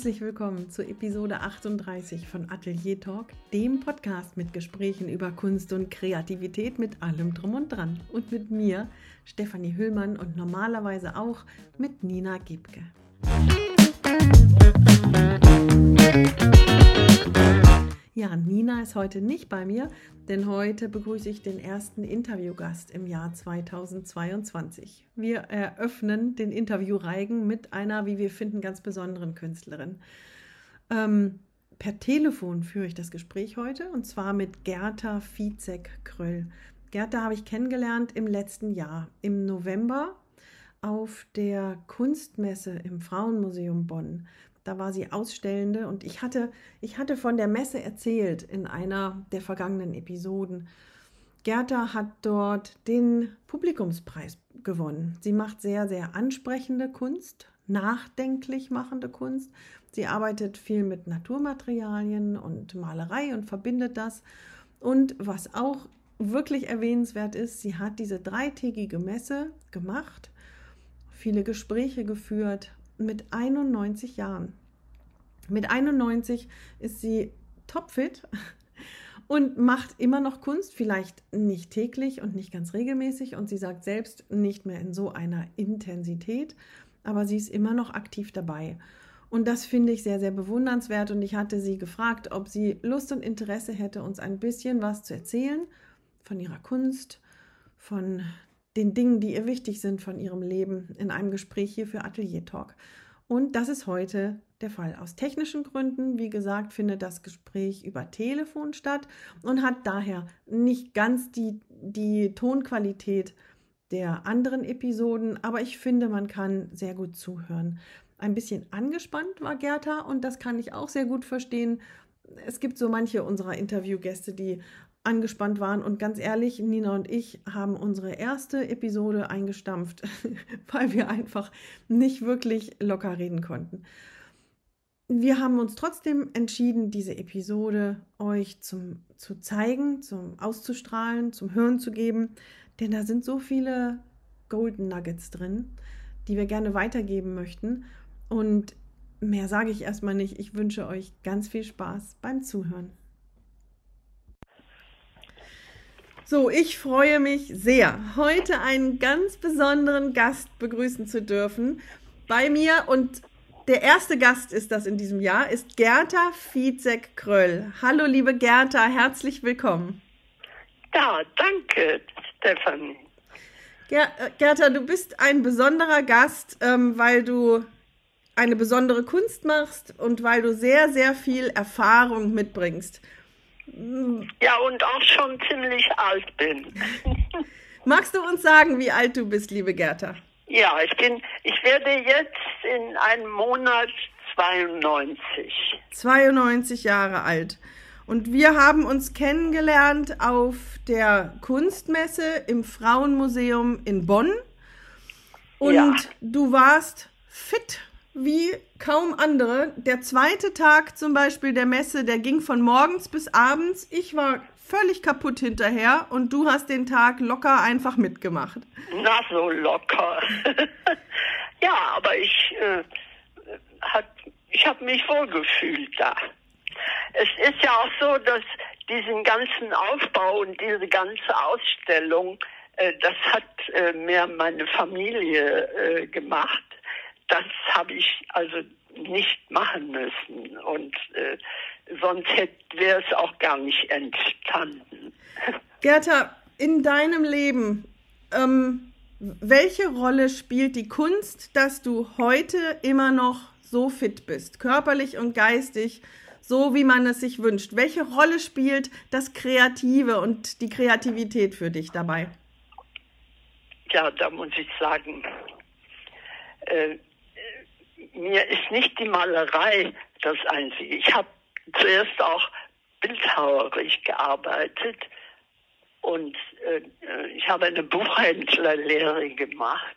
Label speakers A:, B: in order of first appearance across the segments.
A: Herzlich willkommen zu Episode 38 von Atelier Talk, dem Podcast mit Gesprächen über Kunst und Kreativität mit allem drum und dran. Und mit mir, Stefanie Hüllmann und normalerweise auch mit Nina Gebke. Ja, Nina ist heute nicht bei mir, denn heute begrüße ich den ersten Interviewgast im Jahr 2022. Wir eröffnen den Interviewreigen mit einer, wie wir finden, ganz besonderen Künstlerin. Ähm, per Telefon führe ich das Gespräch heute und zwar mit Gerta Fizek-Kröll. Gerta habe ich kennengelernt im letzten Jahr, im November auf der Kunstmesse im Frauenmuseum Bonn. Da war sie Ausstellende und ich hatte, ich hatte von der Messe erzählt in einer der vergangenen Episoden. Gerda hat dort den Publikumspreis gewonnen. Sie macht sehr, sehr ansprechende Kunst, nachdenklich machende Kunst. Sie arbeitet viel mit Naturmaterialien und Malerei und verbindet das. Und was auch wirklich erwähnenswert ist, sie hat diese dreitägige Messe gemacht, viele Gespräche geführt mit 91 Jahren. Mit 91 ist sie topfit und macht immer noch Kunst, vielleicht nicht täglich und nicht ganz regelmäßig. Und sie sagt selbst nicht mehr in so einer Intensität, aber sie ist immer noch aktiv dabei. Und das finde ich sehr, sehr bewundernswert. Und ich hatte sie gefragt, ob sie Lust und Interesse hätte, uns ein bisschen was zu erzählen von ihrer Kunst, von den Dingen, die ihr wichtig sind von ihrem Leben in einem Gespräch hier für Atelier Talk. Und das ist heute der Fall. Aus technischen Gründen, wie gesagt, findet das Gespräch über Telefon statt und hat daher nicht ganz die, die Tonqualität der anderen Episoden, aber ich finde, man kann sehr gut zuhören. Ein bisschen angespannt war Gerda und das kann ich auch sehr gut verstehen. Es gibt so manche unserer Interviewgäste, die angespannt waren. Und ganz ehrlich, Nina und ich haben unsere erste Episode eingestampft, weil wir einfach nicht wirklich locker reden konnten. Wir haben uns trotzdem entschieden, diese Episode euch zum, zu zeigen, zum Auszustrahlen, zum Hören zu geben, denn da sind so viele Golden Nuggets drin, die wir gerne weitergeben möchten. Und mehr sage ich erstmal nicht. Ich wünsche euch ganz viel Spaß beim Zuhören. So, ich freue mich sehr, heute einen ganz besonderen Gast begrüßen zu dürfen bei mir. Und der erste Gast ist das in diesem Jahr, ist Gerta Fizek-Kröll. Hallo, liebe Gerta, herzlich willkommen.
B: Ja, danke, Stefanie.
A: Ger äh, Gerta, du bist ein besonderer Gast, ähm, weil du eine besondere Kunst machst und weil du sehr, sehr viel Erfahrung mitbringst.
B: Ja, und auch schon ziemlich alt bin.
A: Magst du uns sagen, wie alt du bist, liebe Gerta?
B: Ja, ich bin, ich werde jetzt in einem Monat 92.
A: 92 Jahre alt. Und wir haben uns kennengelernt auf der Kunstmesse im Frauenmuseum in Bonn. Und ja. du warst fit wie kaum andere. Der zweite Tag zum Beispiel der Messe, der ging von morgens bis abends. Ich war völlig kaputt hinterher und du hast den Tag locker einfach mitgemacht.
B: Na, so locker. ja, aber ich, äh, ich habe mich wohlgefühlt da. Es ist ja auch so, dass diesen ganzen Aufbau und diese ganze Ausstellung, äh, das hat äh, mehr meine Familie äh, gemacht das habe ich also nicht machen müssen und äh, sonst wäre es auch gar nicht entstanden.
A: Gerta, in deinem Leben, ähm, welche Rolle spielt die Kunst, dass du heute immer noch so fit bist, körperlich und geistig, so wie man es sich wünscht? Welche Rolle spielt das Kreative und die Kreativität für dich dabei?
B: Ja, da muss ich sagen, äh, mir ist nicht die Malerei das Einzige. Ich habe zuerst auch bildhauerisch gearbeitet und äh, ich habe eine Buchhändlerlehre gemacht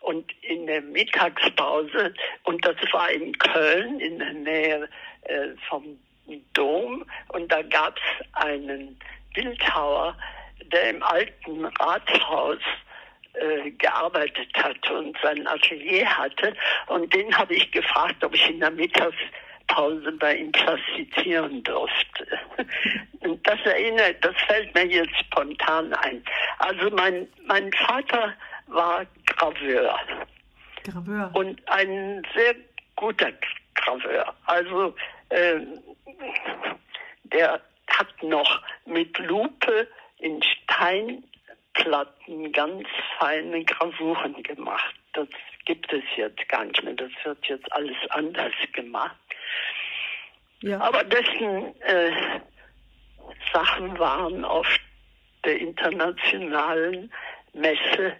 B: und in der Mittagspause, und das war in Köln in der Nähe äh, vom Dom, und da gab es einen Bildhauer, der im alten Rathaus äh, gearbeitet hat und sein Atelier hatte. Und den habe ich gefragt, ob ich in der Mittagspause bei ihm plastizieren durfte. Und das erinnert, das fällt mir jetzt spontan ein. Also mein, mein Vater war Graveur.
A: Graveur.
B: Und ein sehr guter Graveur. Also äh, der hat noch mit Lupe in Steinplatten ganz feine Gravuren gemacht. Das gibt es jetzt gar nicht mehr. Das wird jetzt alles anders gemacht. Ja. Aber dessen äh, Sachen waren auf der internationalen Messe,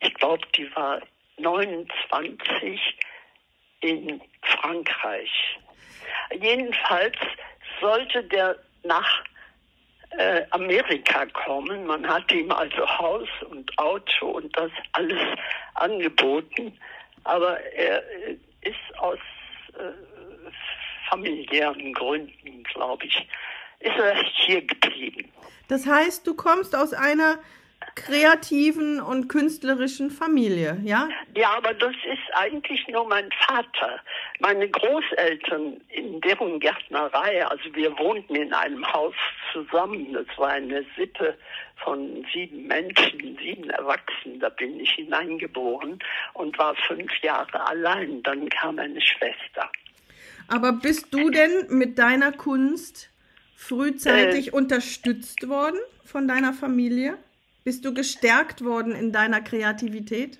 B: ich glaube, die war 29 in Frankreich. Jedenfalls sollte der nach äh, Amerika kommen. Man hat ihm also Haus und Auto und das alles angeboten. Aber er äh, ist aus äh, familiären Gründen, glaube ich, ist er hier geblieben.
A: Das heißt, du kommst aus einer kreativen und künstlerischen Familie, ja?
B: Ja, aber das ist eigentlich nur mein Vater. Meine Großeltern in deren Gärtnerei, also wir wohnten in einem Haus zusammen. Das war eine Sippe von sieben Menschen, sieben Erwachsenen. Da bin ich hineingeboren und war fünf Jahre allein. Dann kam eine Schwester.
A: Aber bist du denn mit deiner Kunst frühzeitig äh, unterstützt worden von deiner Familie? Bist du gestärkt worden in deiner Kreativität?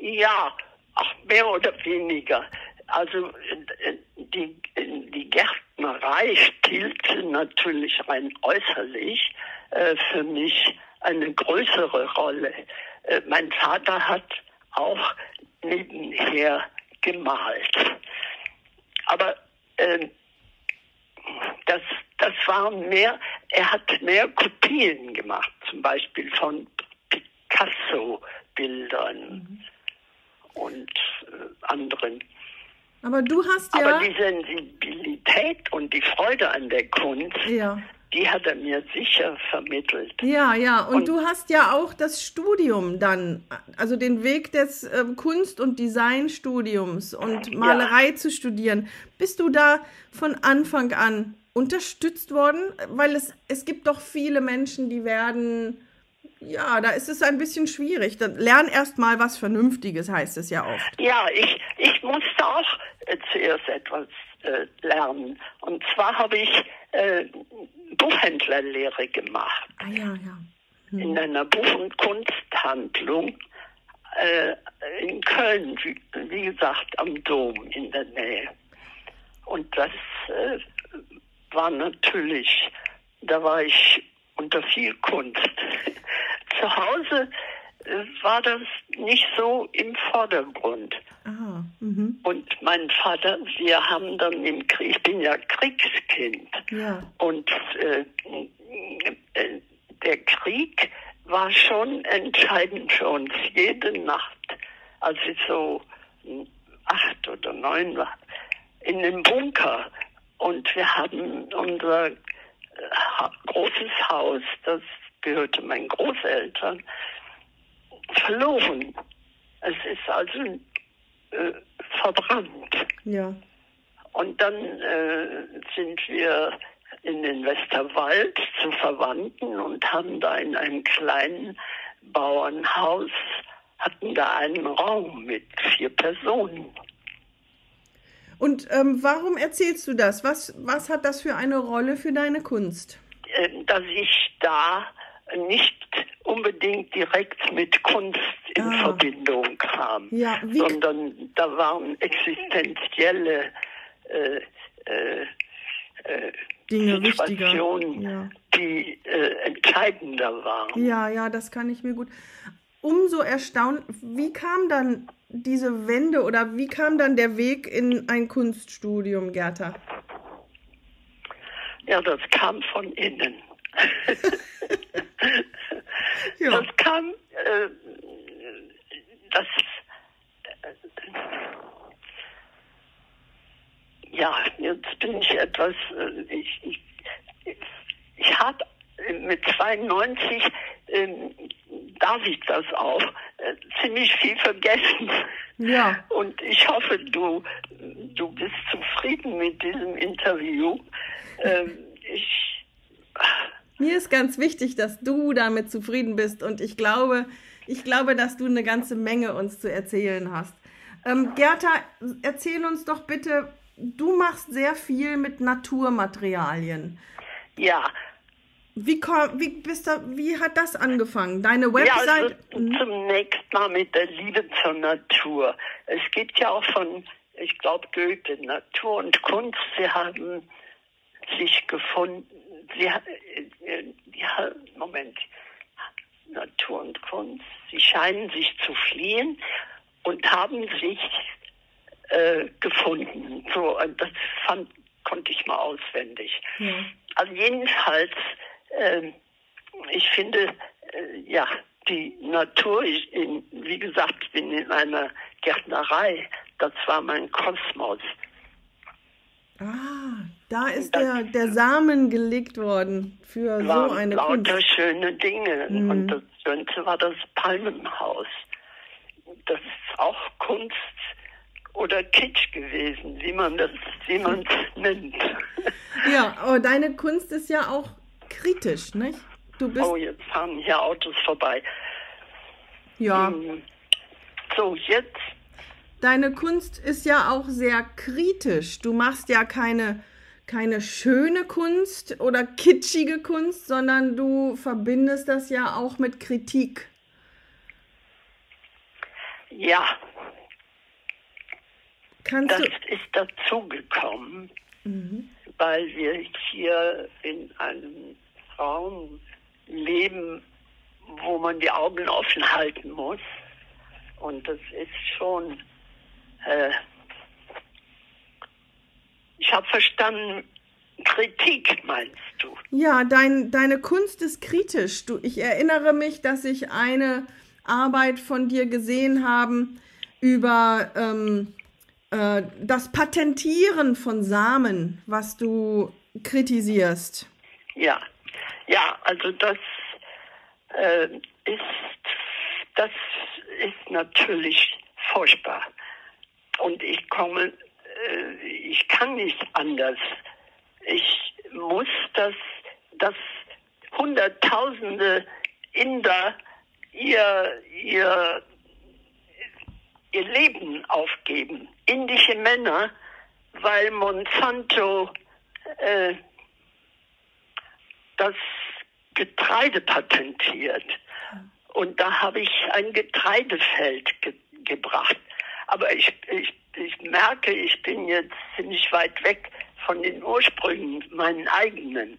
B: Ja, ach, mehr oder weniger. Also äh, die, die Gärtnerei spielte natürlich rein äußerlich äh, für mich eine größere Rolle. Äh, mein Vater hat auch nebenher gemalt. Aber äh, das, das waren mehr, er hat mehr Kopien gemacht, zum Beispiel von Picasso-Bildern mhm. und äh, anderen.
A: Aber du hast ja.
B: Aber die Sensibilität und die Freude an der Kunst, ja. die hat er mir sicher vermittelt.
A: Ja, ja. Und, und, du hast ja auch das Studium dann, also den Weg des äh, Kunst- und Designstudiums und Malerei ja. zu studieren. Bist du da von Anfang an unterstützt worden? Weil es, es gibt doch viele Menschen, die werden, ja, da ist es ein bisschen schwierig. Dann lern erst mal was Vernünftiges, heißt es ja oft.
B: Ja, ich, ich musste auch äh, zuerst etwas äh, lernen. Und zwar habe ich äh, Buchhändlerlehre gemacht.
A: Ah, ja, ja. Hm.
B: In einer Buch- und Kunsthandlung äh, in Köln, wie, wie, gesagt, am Dom in der Nähe. Und das äh, war natürlich, da war ich unter viel Kunst. Zu Hause äh, war das nicht so im Vordergrund.
A: Aha, mhm.
B: und mein Vater, wir haben dann im Krieg, ich bin ja Kriegskind.
A: Ja.
B: Und äh, äh, der Krieg war schon entscheidend für uns. Jede Nacht, als ich so acht oder neun war, in dem Bunker und wir haben unser äh, großes Haus, das gehörte meinen Großeltern, verloren. Es ist also äh, verbrannt.
A: Ja.
B: Und dann äh, sind wir in den Westerwald zu Verwandten und haben da in einem kleinen Bauernhaus, hatten da einen Raum mit vier Personen.
A: Und ähm, warum erzählst du das? Was, was hat das für eine Rolle für deine Kunst?
B: Äh, dass ich da nicht unbedingt direkt mit Kunst in ah. Verbindung kam,
A: ja,
B: sondern da waren existenzielle äh, äh,
A: äh Dinge
B: Situationen, ja. die äh, entscheidender waren.
A: Ja, ja, das kann ich mir gut. Umso erstaunt, wie kam dann diese Wende oder wie kam dann der Weg in ein Kunststudium, Gerda?
B: Ja, das kam von innen. ja. Das kam, äh, das, äh, ja, jetzt bin ich etwas, äh, ich, ich, ich habe mit 92 ähm, darf ich das auch, ziemlich viel vergessen.
A: Ja.
B: Und ich hoffe, du, du bist zufrieden mit diesem Interview. Ähm, ich,
A: Mir ist ganz wichtig, dass du damit zufrieden bist und ich glaube, ich glaube, dass du eine ganze Menge uns zu erzählen hast. Ähm, Gerta, erzähl uns doch bitte, du machst sehr viel mit Naturmaterialien.
B: ja,
A: Wie, ko- wie, bist du, wie hat das angefangen? Deine
B: Ja, also
A: Website?
B: zunächst mal mit der Liebe zur Natur. Es gibt ja auch von, ich glaube, Goethe, Natur und Kunst, sie haben sich gefunden, sie, äh, ja, Moment, Natur und Kunst, sie scheinen sich zu fliehen und haben sich äh, gefunden. So, das fand, konnte ich mal auswendig.
A: Ja.
B: Also jedenfalls, ich finde, äh, ja, die Natur, ich, in, wie gesagt, ich bin in einer Gärtnerei, das war mein Kosmos.
A: Ah, da ist der, der Samen gelegt worden für so eine
B: lauter
A: Kunst.
B: schöne Dinge.
A: Mhm.
B: Und das Schönste war das Palmenhaus. Das ist auch Kunst oder Kitsch gewesen, wie man das, wie man es nennt.
A: Ja, aber deine Kunst ist ja auch kritisch, nicht? Du bist,
B: Oh, jetzt fahren hier Autos vorbei.
A: ja,
B: Hm. So, jetzt
A: deine Kunst ist ja auch sehr kritisch. Du machst ja keine, keine schöne Kunst oder kitschige Kunst, sondern du verbindest das ja auch mit Kritik.
B: Ja,
A: Kannst
B: das
A: du.
B: ist dazugekommen,
A: Mhm.
B: weil wir hier in einem Raum leben, wo man die Augen offen halten muss. Und das ist schon. Äh, ich habe verstanden, Kritik meinst du?
A: Ja, dein, deine Kunst ist kritisch. Du, ich erinnere mich, dass ich eine Arbeit von dir gesehen habe über ähm, äh, das Patentieren von Samen, was du kritisierst.
B: Ja, ja, also das äh, ist das ist natürlich furchtbar. Und ich komme, äh, ich kann nicht anders. Ich muss das, dass Hunderttausende Inder ihr, ihr, ihr Leben aufgeben. Indische Männer, weil Monsanto äh, das Getreide patentiert. Und da habe ich ein Getreidefeld ge gebracht. Aber ich, ich, ich merke, ich bin jetzt ziemlich weit weg von den Ursprüngen, meinen eigenen.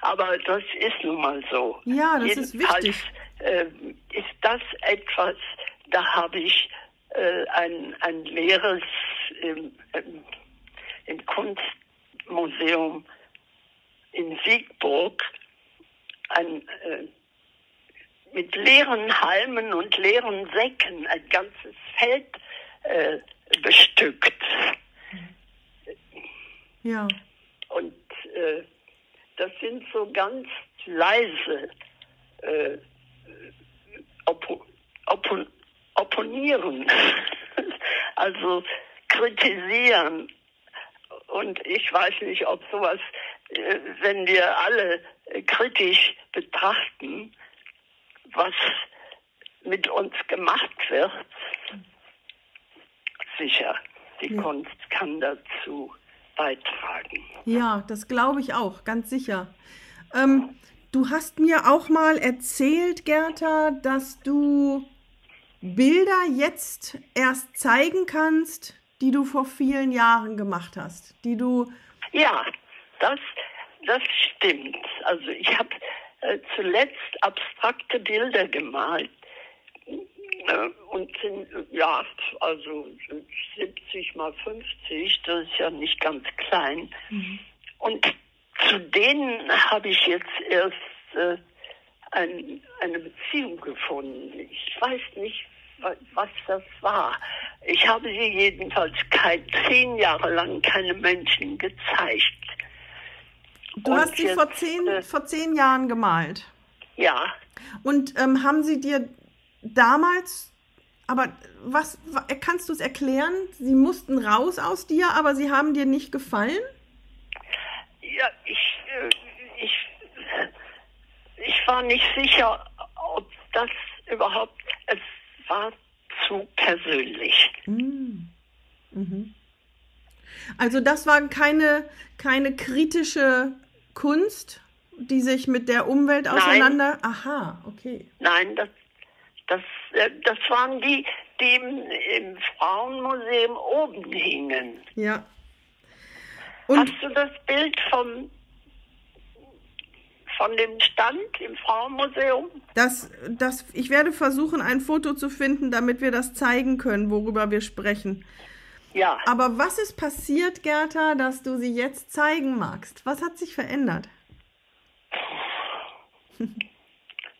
B: Aber das ist nun mal so.
A: Ja, das ist
B: Jedenfalls,
A: wichtig.
B: Äh, ist das etwas, da habe ich äh, ein, ein leeres im, im, im Kunstmuseum in Siegburg ein, äh, mit leeren Halmen und leeren Säcken ein ganzes Feld äh, bestückt.
A: Ja,
B: Und äh, das sind so ganz leise äh, oppo oppo opponieren, also kritisieren. Und ich weiß nicht, ob sowas, wenn wir alle kritisch betrachten, was mit uns gemacht wird, sicher, die
A: Ja.
B: Kunst kann dazu beitragen.
A: ja, das glaube ich auch, ganz sicher. Ähm, du hast mir auch mal erzählt, Gerta, dass du Bilder jetzt erst zeigen kannst, die du vor vielen Jahren gemacht hast, die du
B: Ja, das, das stimmt. Also ich habe äh, zuletzt abstrakte Bilder gemalt. Äh, und sind, ja, also 70 mal 50, das ist ja nicht ganz klein. Und zu denen habe ich jetzt erst äh, ein, eine Beziehung gefunden. Ich weiß nicht, wa- was das war. Ich habe sie jedenfalls kein, zehn Jahre lang keine Menschen gezeigt.
A: Du
B: Und
A: hast sie vor zehn,
B: äh,
A: vor zehn Jahren gemalt.
B: Ja,
A: Und ähm, haben sie dir damals aber was kannst du es erklären? Sie mussten raus aus dir, aber sie haben dir nicht gefallen?
B: Ja, ich, äh, ich, ich war nicht sicher, ob das überhaupt, es war zu persönlich.
A: Mm. Mhm. Also das war keine, keine kritische Kunst, die sich mit der Umwelt auseinander.
B: Nein.
A: Aha, okay.
B: Nein, das, das, äh, das waren die, die im, im Frauenmuseum oben hingen.
A: Ja.
B: Und Hast du das Bild vom, von dem Stand im Frauenmuseum?
A: Das, das, ich werde versuchen, ein Foto zu finden, damit wir das zeigen können, worüber wir sprechen.
B: Ja.
A: Aber was ist passiert, Gerda, dass du sie jetzt zeigen magst? Was hat sich verändert?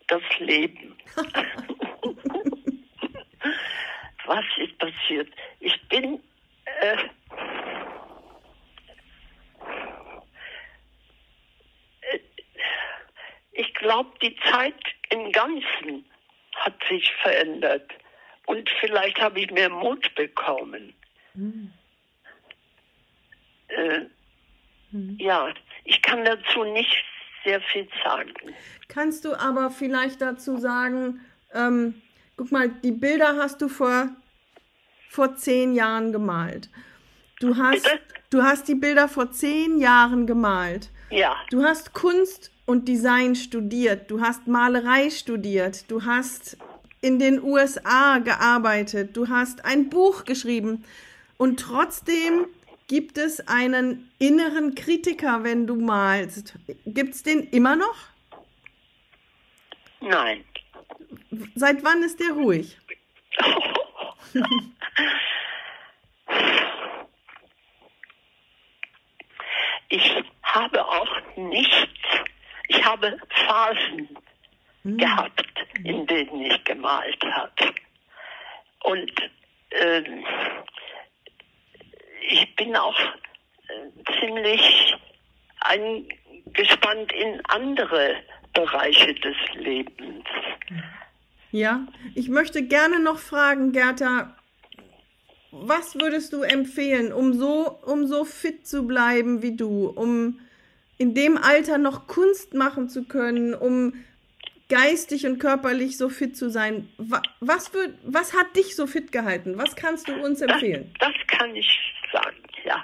B: Das Leben. was ist passiert? Ich bin äh, ich glaube, die Zeit im Ganzen hat sich verändert. Und vielleicht habe ich mehr Mut bekommen. Mhm. Äh, mhm. Ja, ich kann dazu nicht sehr viel sagen.
A: Kannst du aber vielleicht dazu sagen, ähm, guck mal, die Bilder hast du vor, vor zehn Jahren gemalt. Du hast, du hast die Bilder vor zehn Jahren gemalt.
B: Ja.
A: Du hast Kunst und Design studiert. Du hast Malerei studiert. Du hast in den USA gearbeitet. Du hast ein Buch geschrieben. Und trotzdem gibt es einen inneren Kritiker, wenn du malst. Gibt es den immer noch?
B: Nein.
A: Seit wann ist der ruhig?
B: ich habe auch nichts, ich habe Phasen hm. gehabt, in denen ich gemalt habe. Und äh, ich bin auch äh, ziemlich eingespannt in andere Bereiche des Lebens.
A: Ja, ich möchte gerne noch fragen, Gerda, was würdest du empfehlen, um so, um so fit zu bleiben wie du, um in dem Alter noch Kunst machen zu können, um geistig und körperlich so fit zu sein? Was, wird, was hat dich so fit gehalten? Was kannst du uns empfehlen?
B: Das, das kann ich sagen, ja.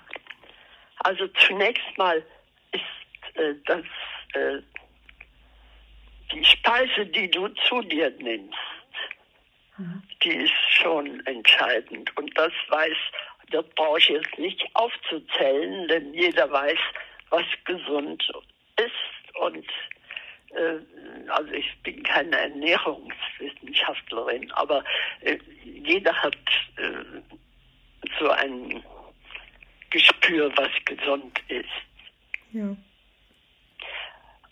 B: Also zunächst mal ist äh, das äh, die Speise, die du zu dir nimmst, mhm. die ist schon entscheidend. Und das weiß, das brauche ich jetzt nicht aufzuzählen, denn jeder weiß, was gesund ist. Und also ich bin keine Ernährungswissenschaftlerin, aber äh, jeder hat äh, so ein Gespür, was gesund ist.
A: Ja.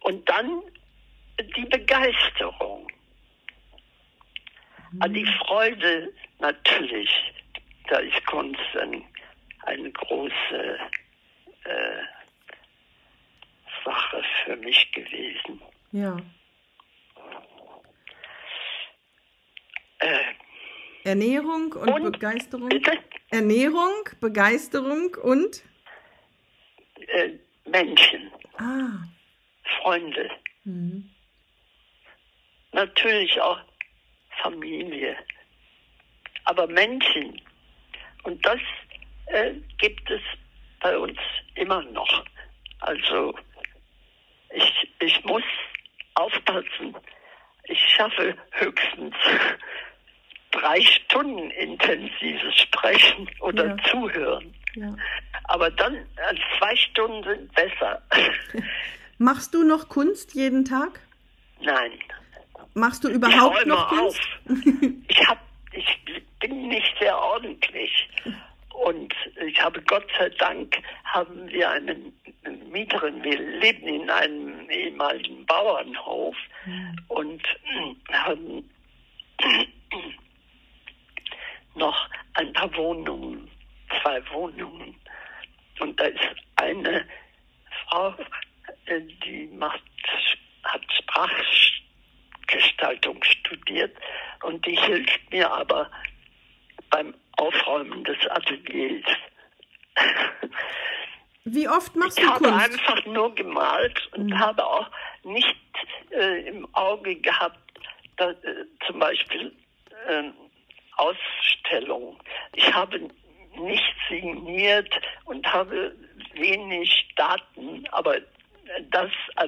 B: Und dann die Begeisterung. Mhm. Die Freude natürlich, da ist Kunst ein, eine große äh, Sache für mich gewesen.
A: Ja.
B: Äh,
A: Ernährung und, und, Begeisterung.
B: Bitte?
A: Ernährung, Begeisterung und
B: äh, Menschen.
A: Ah.
B: Freunde. Mhm. Natürlich auch Familie. Aber Menschen. Und das äh, gibt es bei uns immer noch. Also ich, ich muss aufpassen. Ich schaffe höchstens drei Stunden intensives Sprechen oder ja. Zuhören.
A: Ja.
B: Aber dann also zwei Stunden sind besser.
A: Machst du noch Kunst jeden Tag?
B: Nein.
A: Machst du überhaupt noch Kunst?
B: Auf. ich, hab, ich bin nicht sehr ordentlich. Und ich habe Gott sei Dank haben wir einen Mieterin. Wir leben in einem ehemaligen Bauernhof mhm. und haben noch ein paar Wohnungen, zwei Wohnungen. Und da ist eine Frau, äh, die macht, hat Sprachgestaltung studiert und die hilft mir aber beim Aufräumen des Ateliers.
A: Wie oft machst
B: ich
A: du
B: Kunst?
A: Ich habe
B: einfach nur gemalt und mhm. habe auch nicht äh, im Auge gehabt, dass, äh, zum Beispiel äh, Ausstellungen. Ich habe nicht signiert und habe wenig Daten, aber das, äh,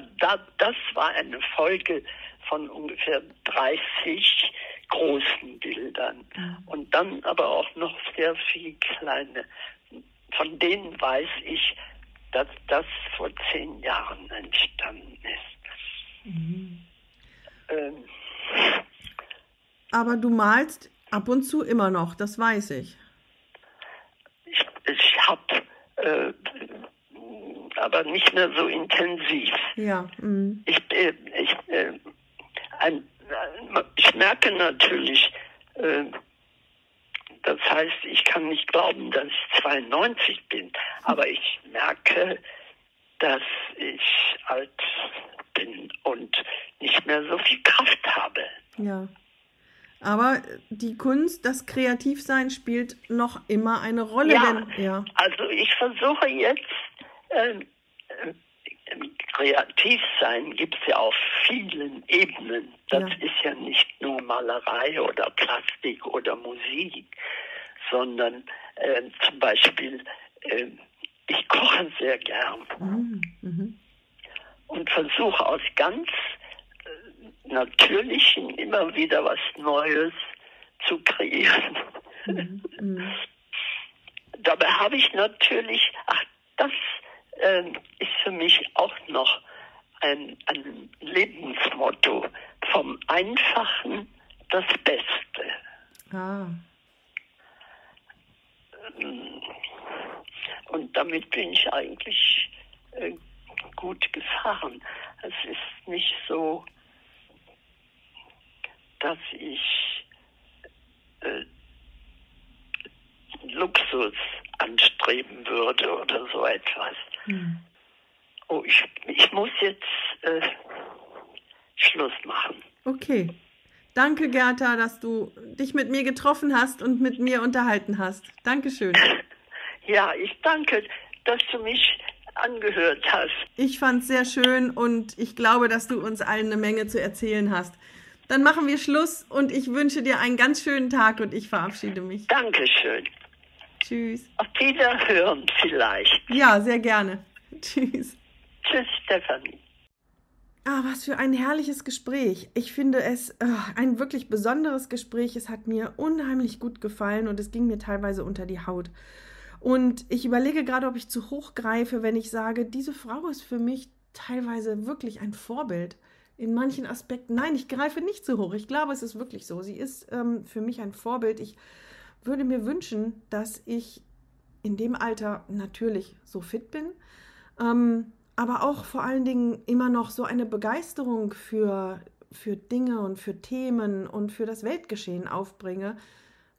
B: das war eine Folge von ungefähr 30 großen Bildern mhm. und dann aber auch noch sehr viele kleine. Von denen weiß ich, dass das vor zehn Jahren entstanden ist. Mhm.
A: Ähm, aber du malst ab und zu immer noch, das weiß ich.
B: Ich, ich habe äh, aber nicht mehr so intensiv.
A: Ja. Mhm.
B: Ich, äh, ich, äh, ein, äh, ich merke natürlich, äh, das heißt, ich kann nicht glauben, dass ich 92 bin, aber ich merke, dass ich alt bin und nicht mehr so viel Kraft habe.
A: Ja. Aber die Kunst, das Kreativsein spielt noch immer eine Rolle.
B: Ja, denn, ja. also ich versuche jetzt, äh, kreativ sein gibt es ja auf vielen Ebenen. Das ja. ist ja nicht nur Malerei oder Plastik oder Musik, sondern äh, zum Beispiel, äh, ich koche sehr gern mhm. Mhm. und versuche aus ganz äh, Natürlichen immer wieder was Neues zu kreieren. Mhm. Dabei habe ich natürlich, ach, das äh, ist für mich auch noch ein, ein Lebensmotto. Vom Einfachen das Beste. Ah. Ähm, und damit bin ich eigentlich äh, gut gefahren. Es ist nicht so, dass ich äh, Luxus anstreben würde oder so etwas. Hm. Oh, ich, ich muss jetzt äh, Schluss machen.
A: Okay. Danke, Gerda, dass du dich mit mir getroffen hast und mit mir unterhalten hast. Dankeschön.
B: Ja, ich danke, dass du mich angehört hast.
A: Ich fand es sehr schön und ich glaube, dass du uns allen eine Menge zu erzählen hast. Dann machen wir Schluss und ich wünsche dir einen ganz schönen Tag und ich verabschiede mich.
B: Dankeschön.
A: Tschüss.
B: Auf Wiederhören vielleicht.
A: Ja, sehr gerne. Tschüss.
B: Tschüss, Stefanie.
A: Ah, was für ein herrliches Gespräch. Ich finde es oh, ein wirklich besonderes Gespräch. Es hat mir unheimlich gut gefallen und es ging mir teilweise unter die Haut. Und ich überlege gerade, ob ich zu hoch greife, wenn ich sage, diese Frau ist für mich teilweise wirklich ein Vorbild. In manchen Aspekten, nein, ich greife nicht zu hoch. Ich glaube, es ist wirklich so. Sie ist ähm, für mich ein Vorbild. Ich würde mir wünschen, dass ich in dem Alter natürlich so fit bin, ähm, aber auch vor allen Dingen immer noch so eine Begeisterung für, für Dinge und für Themen und für das Weltgeschehen aufbringe,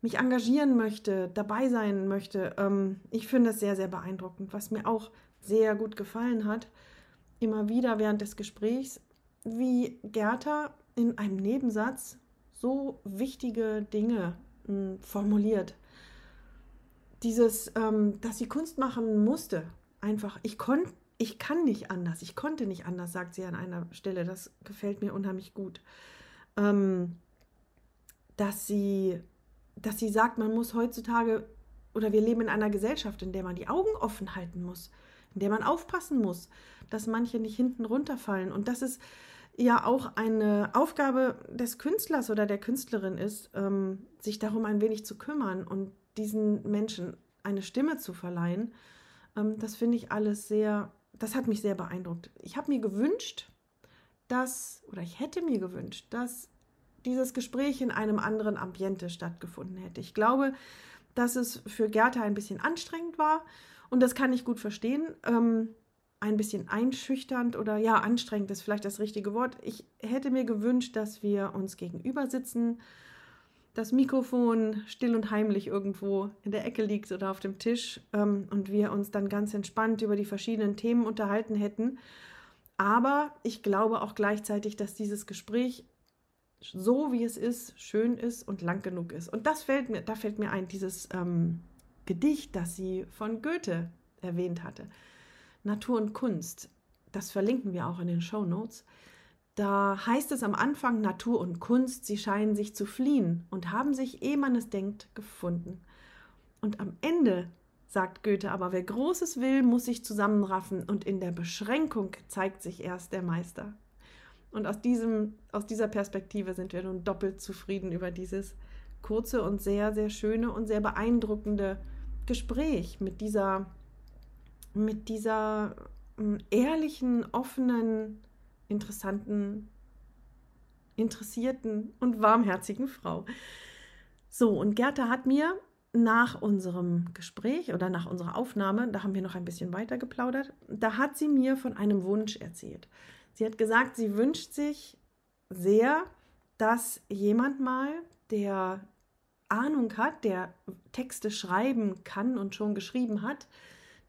A: mich engagieren möchte, dabei sein möchte. Ähm, ich finde es sehr, sehr beeindruckend. Was mir auch sehr gut gefallen hat, immer wieder während des Gesprächs, wie Gerda in einem Nebensatz so wichtige Dinge hm, formuliert. Dieses, ähm, dass sie Kunst machen musste, einfach. Ich konnte, ich kann nicht anders, ich konnte nicht anders, sagt sie an einer Stelle. Das gefällt mir unheimlich gut. Ähm, dass sie, dass sie sagt, man muss heutzutage oder wir leben in einer Gesellschaft, in der man die Augen offen halten muss, in der man aufpassen muss, dass manche nicht hinten runterfallen. Und das ist ja auch eine Aufgabe des Künstlers oder der Künstlerin ist, ähm, sich darum ein wenig zu kümmern und diesen Menschen eine Stimme zu verleihen. Ähm, das finde ich alles sehr, das hat mich sehr beeindruckt. Ich habe mir gewünscht, dass, oder ich hätte mir gewünscht, dass dieses Gespräch in einem anderen Ambiente stattgefunden hätte. Ich glaube, dass es für Gerda ein bisschen anstrengend war und das kann ich gut verstehen. Ähm, ein bisschen einschüchternd oder ja, anstrengend ist vielleicht das richtige Wort. Ich hätte mir gewünscht, dass wir uns gegenüber sitzen, das Mikrofon still und heimlich irgendwo in der Ecke liegt oder auf dem Tisch ähm, und wir uns dann ganz entspannt über die verschiedenen Themen unterhalten hätten. Aber ich glaube auch gleichzeitig, dass dieses Gespräch so wie es ist, schön ist und lang genug ist. Und das fällt mir, da fällt mir ein, dieses ähm, Gedicht, das sie von Goethe erwähnt hatte. Natur und Kunst. Das verlinken wir auch in den Show Notes. Da heißt es am Anfang, Natur und Kunst, sie scheinen sich zu fliehen und haben sich, ehe man es denkt, gefunden. Und am Ende sagt Goethe aber, wer Großes will, muss sich zusammenraffen und in der Beschränkung zeigt sich erst der Meister. Und aus, diesem, aus dieser Perspektive sind wir nun doppelt zufrieden über dieses kurze und sehr, sehr schöne und sehr beeindruckende Gespräch mit dieser, mit dieser hm, ehrlichen, offenen, interessanten, interessierten und warmherzigen Frau. So, und Gerda hat mir nach unserem Gespräch oder nach unserer Aufnahme, da haben wir noch ein bisschen weiter geplaudert, da hat sie mir von einem Wunsch erzählt. Sie hat gesagt, sie wünscht sich sehr, dass jemand mal, der Ahnung hat, der Texte schreiben kann und schon geschrieben hat,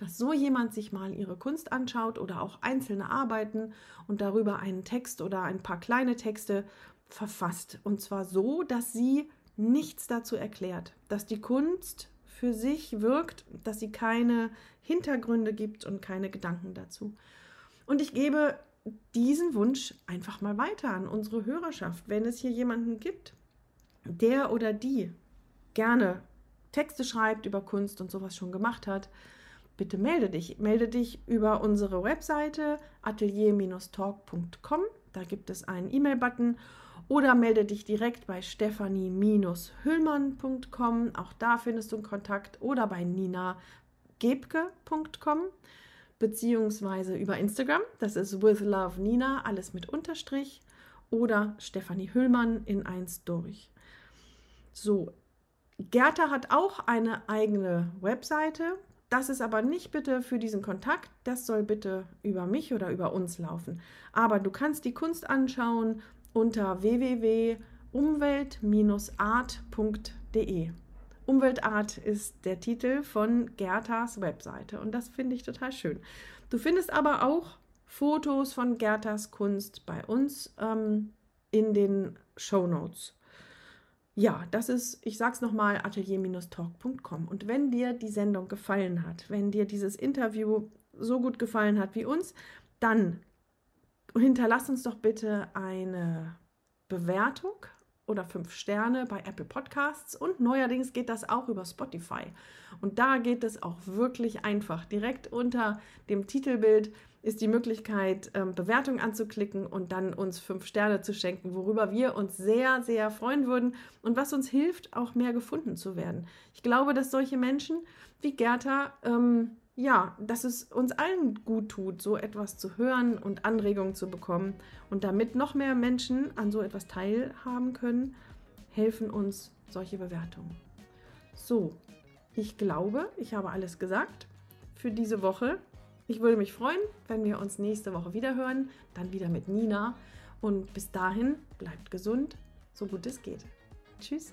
A: dass so jemand sich mal ihre Kunst anschaut oder auch einzelne Arbeiten und darüber einen Text oder ein paar kleine Texte verfasst. Und zwar so, dass sie nichts dazu erklärt, dass die Kunst für sich wirkt, dass sie keine Hintergründe gibt und keine Gedanken dazu. Und ich gebe diesen Wunsch einfach mal weiter an unsere Hörerschaft. Wenn es hier jemanden gibt, der oder die gerne Texte schreibt über Kunst und sowas schon gemacht hat, bitte melde dich. Melde dich über unsere Webseite atelier-talk.com. Da gibt es einen E-Mail-Button oder melde dich direkt bei stephanie-hüllmann.com. Auch da findest du einen Kontakt oder bei ninagebke.com beziehungsweise über Instagram. Das ist with love Nina, alles mit Unterstrich oder Stefanie Hüllmann in eins durch. So, Gerda hat auch eine eigene Webseite. Das ist aber nicht bitte für diesen Kontakt, das soll bitte über mich oder über uns laufen. Aber du kannst die Kunst anschauen unter www.umwelt-art.de. Umweltart ist der Titel von Gertas Webseite und das finde ich total schön. Du findest aber auch Fotos von Gertas Kunst bei uns ähm, in den Show Notes. Ja, das ist, ich sag's nochmal, atelier-talk.com. Und wenn dir die Sendung gefallen hat, wenn dir dieses Interview so gut gefallen hat wie uns, dann hinterlass uns doch bitte eine Bewertung oder fünf Sterne bei Apple Podcasts und neuerdings geht das auch über Spotify. Und da geht es auch wirklich einfach. Direkt unter dem Titelbild ist die Möglichkeit, ähm, Bewertung anzuklicken und dann uns fünf Sterne zu schenken, worüber wir uns sehr, sehr freuen würden und was uns hilft, auch mehr gefunden zu werden. Ich glaube, dass solche Menschen wie Gerda ähm, ja, dass es uns allen gut tut, so etwas zu hören und Anregungen zu bekommen. Und damit noch mehr Menschen an so etwas teilhaben können, helfen uns solche Bewertungen. So, ich glaube, ich habe alles gesagt für diese Woche. Ich würde mich freuen, wenn wir uns nächste Woche wieder hören, dann wieder mit Nina. Und bis dahin bleibt gesund, so gut es geht. Tschüss.